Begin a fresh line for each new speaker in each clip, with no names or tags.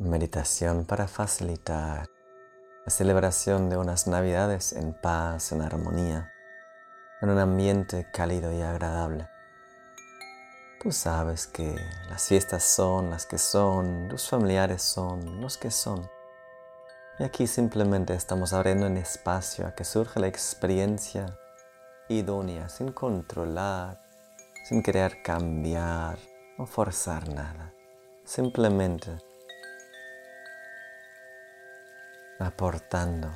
Meditación para facilitar la celebración de unas navidades en paz, en armonía, en un ambiente cálido y agradable. Tú sabes que las fiestas son las que son, tus familiares son los que son. Y aquí simplemente estamos abriendo un espacio a que surja la experiencia idónea, sin controlar, sin querer cambiar o forzar nada. Simplemente aportando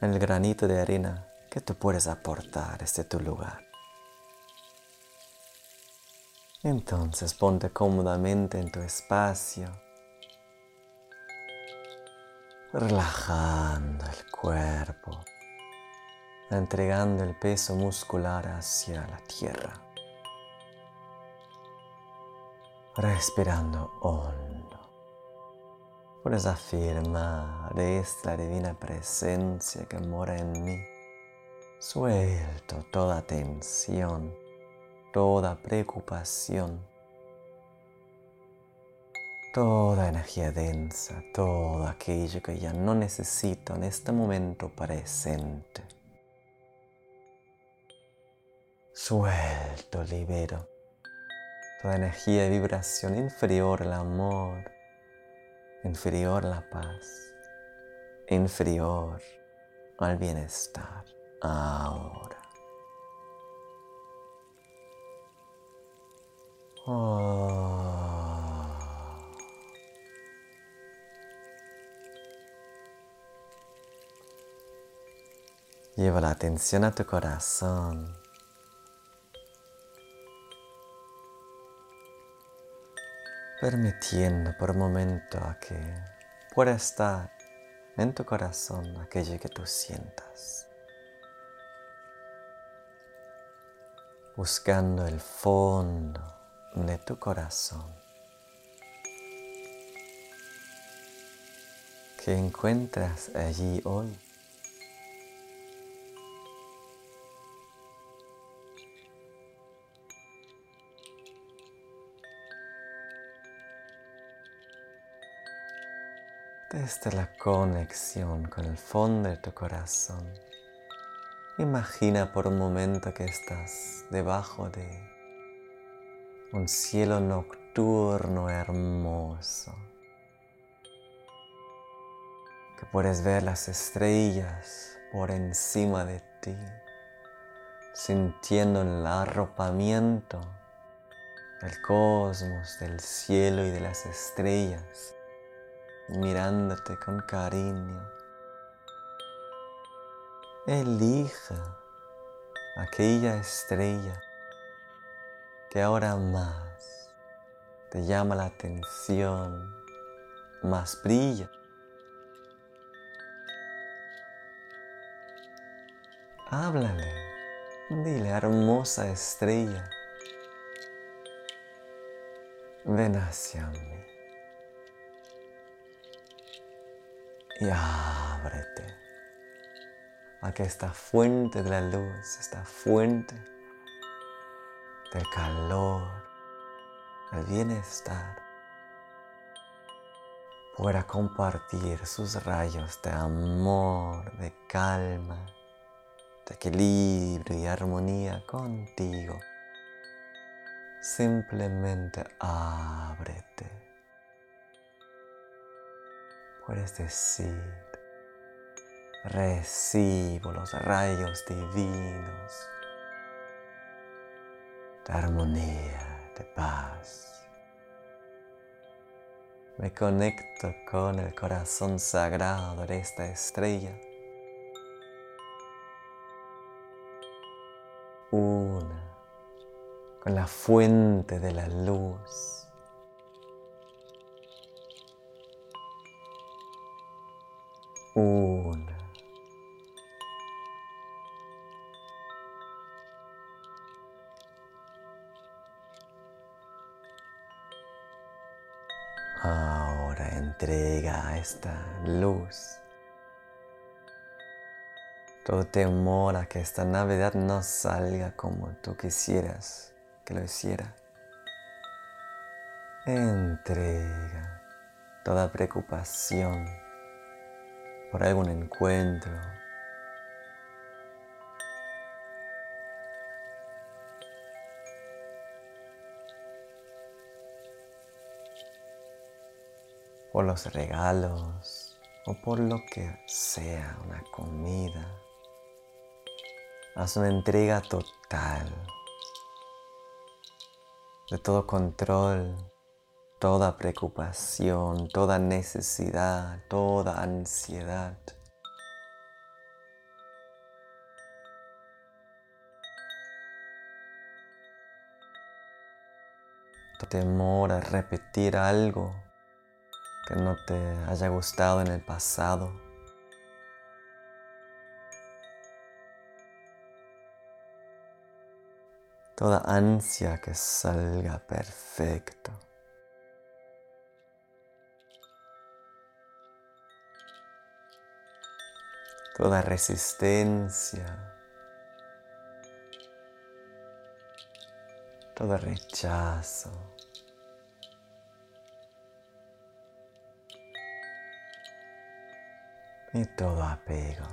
el granito de arena que tú puedes aportar desde tu lugar. Entonces ponte cómodamente en tu espacio, relajando el cuerpo, entregando el peso muscular hacia la tierra, respirando hondo. Puedes afirmar esta divina presencia que mora en mí. Suelto toda tensión, toda preocupación, toda energía densa, todo aquello que ya no necesito en este momento presente. Suelto, libero toda energía y vibración inferior al amor inferior la paz, inferior al bienestar ahora. Oh. Lleva la atención a tu corazón. Permitiendo por un momento a que pueda estar en tu corazón aquello que tú sientas. Buscando el fondo de tu corazón. que encuentras allí hoy? Desde la conexión con el fondo de tu corazón. Imagina por un momento que estás debajo de un cielo nocturno hermoso, que puedes ver las estrellas por encima de ti, sintiendo el arropamiento del cosmos, del cielo y de las estrellas mirándote con cariño. Elija aquella estrella que ahora más te llama la atención, más brilla. Háblale, dile hermosa estrella, ven hacia mí. Y ábrete. A que esta fuente de la luz, esta fuente del calor, del bienestar, pueda compartir sus rayos de amor, de calma, de equilibrio y armonía contigo. Simplemente ábrete puedes decir, recibo los rayos divinos de armonía, de paz. Me conecto con el corazón sagrado de esta estrella. Una con la fuente de la luz Una. Ahora entrega esta luz todo temor a que esta Navidad no salga como tú quisieras que lo hiciera. Entrega toda preocupación por algún encuentro. por los regalos o por lo que sea, una comida. Haz una entrega total de todo control, toda preocupación, toda necesidad, toda ansiedad. Temor a repetir algo que no te haya gustado en el pasado. Toda ansia que salga perfecto. Toda resistencia. Todo rechazo. y todo apego.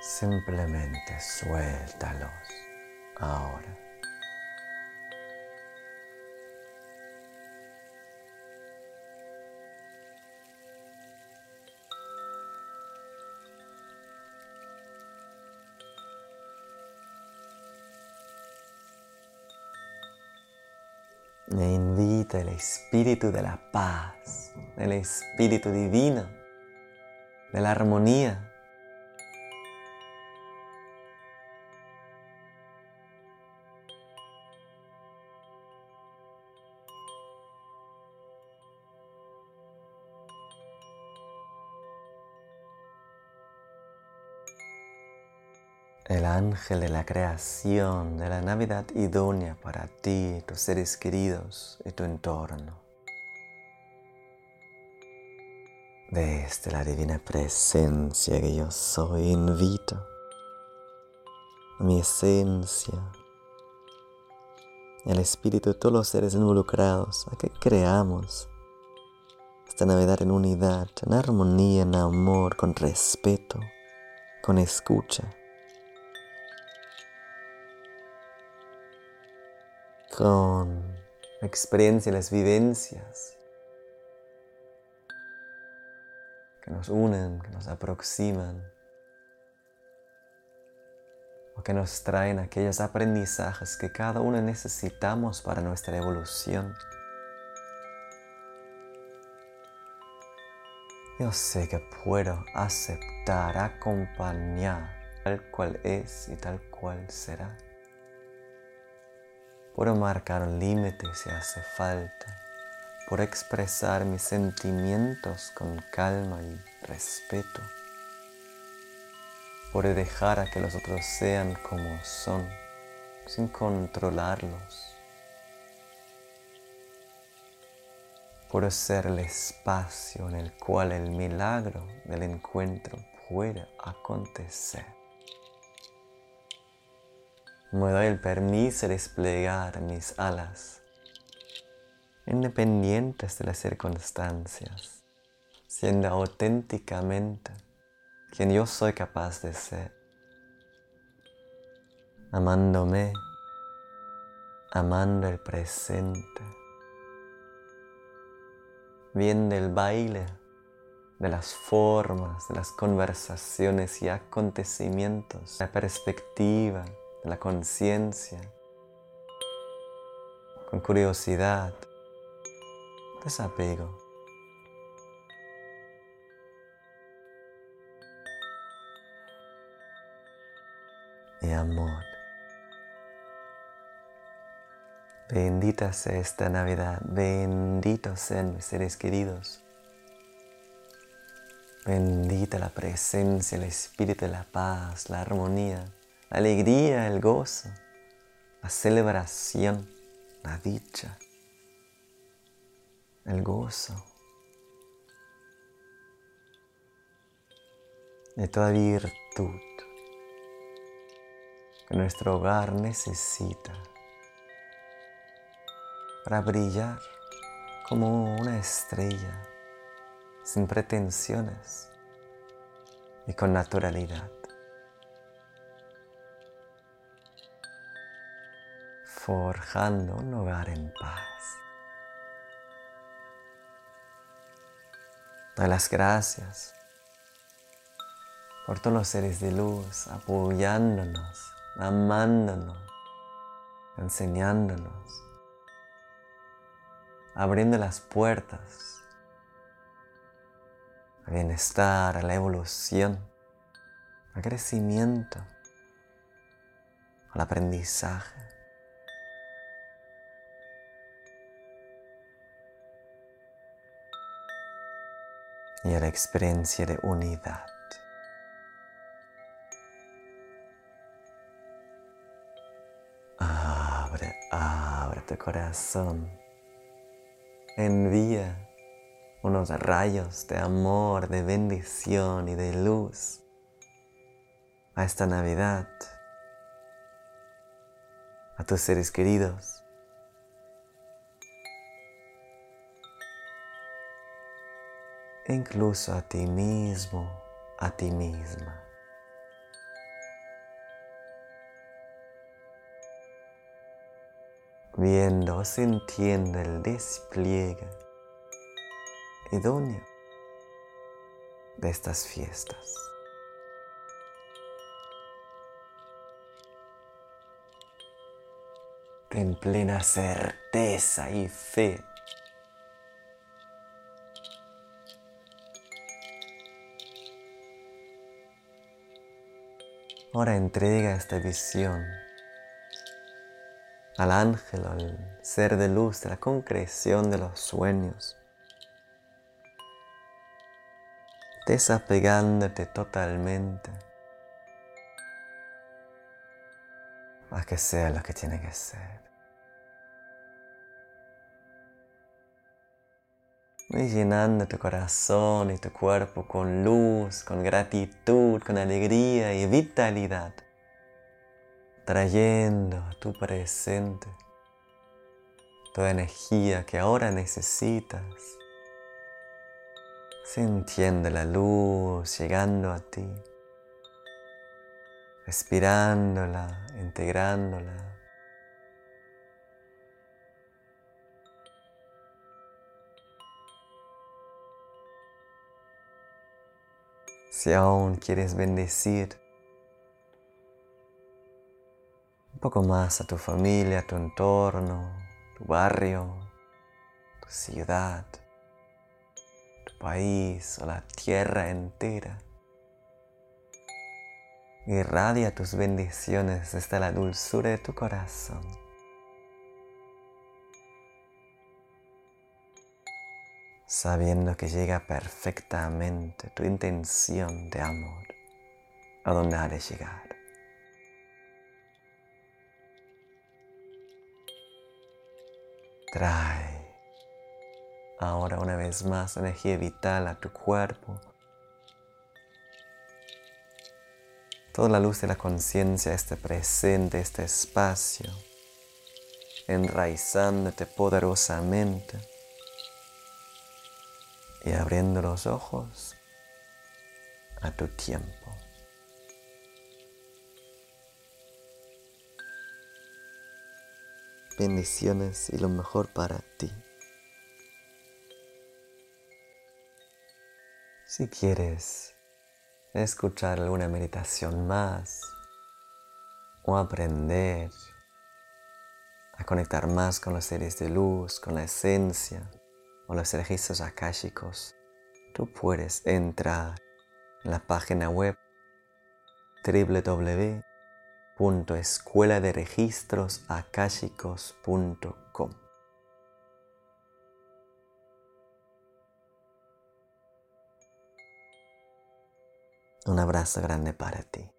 Simplemente suéltalos ahora. Me invita el espíritu de la paz, el espíritu divino, de la armonía. El ángel de la creación, de la Navidad idónea para ti, tus seres queridos y tu entorno. Desde la divina presencia que yo soy, invito a mi esencia, el espíritu de todos los seres involucrados a que creamos esta Navidad en unidad, en armonía, en amor, con respeto, con escucha con la experiencia y las vivencias que nos unen, que nos aproximan o que nos traen aquellos aprendizajes que cada uno necesitamos para nuestra evolución. Yo sé que puedo aceptar, acompañar tal cual es y tal cual será. Puedo marcar límites si hace falta. Por expresar mis sentimientos con calma y respeto. Por dejar a que los otros sean como son, sin controlarlos. Por ser el espacio en el cual el milagro del encuentro puede acontecer. Me doy el permiso de desplegar mis alas, independientes de las circunstancias, siendo auténticamente quien yo soy capaz de ser, amándome, amando el presente, viendo el baile de las formas, de las conversaciones y acontecimientos, la perspectiva, de la conciencia, con curiosidad, desapego. Y amor. Bendita sea esta Navidad, benditos sean mis seres queridos. Bendita la presencia, el espíritu la paz, la armonía la alegría, el gozo, la celebración, la dicha, el gozo de toda virtud que nuestro hogar necesita para brillar como una estrella, sin pretensiones y con naturalidad. Forjando un hogar en paz. Doy las gracias por todos los seres de luz apoyándonos, amándonos, enseñándonos, abriendo las puertas al bienestar, a la evolución, al crecimiento, al aprendizaje. Y a la experiencia de unidad. tu corazón. Envía unos rayos de amor, de bendición y de luz a esta Navidad, a tus seres queridos. Incluso a ti mismo, a ti misma. viendo, sintiendo el despliegue idóneo de estas fiestas. Ten plena certeza y fe Ahora entrega esta visión al ángel, al ser de luz, de la concreción de los sueños, desapegándote totalmente a que sea lo que tiene que ser. Y llenando tu corazón y tu cuerpo con luz, con gratitud, con alegría y vitalidad trayendo a tu presente toda energía que ahora necesitas, sintiendo la luz llegando a ti, respirándola, integrándola. Si aún quieres bendecir un poco más a tu familia, a tu entorno, tu barrio, tu ciudad, tu país o la tierra entera. Irradia tus bendiciones desde la dulzura de tu corazón. Sabiendo que llega perfectamente tu intención de amor a donde ha de llegar. Trae ahora una vez más energía vital a tu cuerpo. Toda la luz de la conciencia, este presente, este espacio, enraizándote poderosamente y abriendo los ojos a tu tiempo. bendiciones y lo mejor para ti. Si quieres escuchar alguna meditación más o aprender a conectar más con los seres de luz, con la esencia o los registros akáshicos, tú puedes entrar en la página web www escuela de registros Un abrazo grande para ti.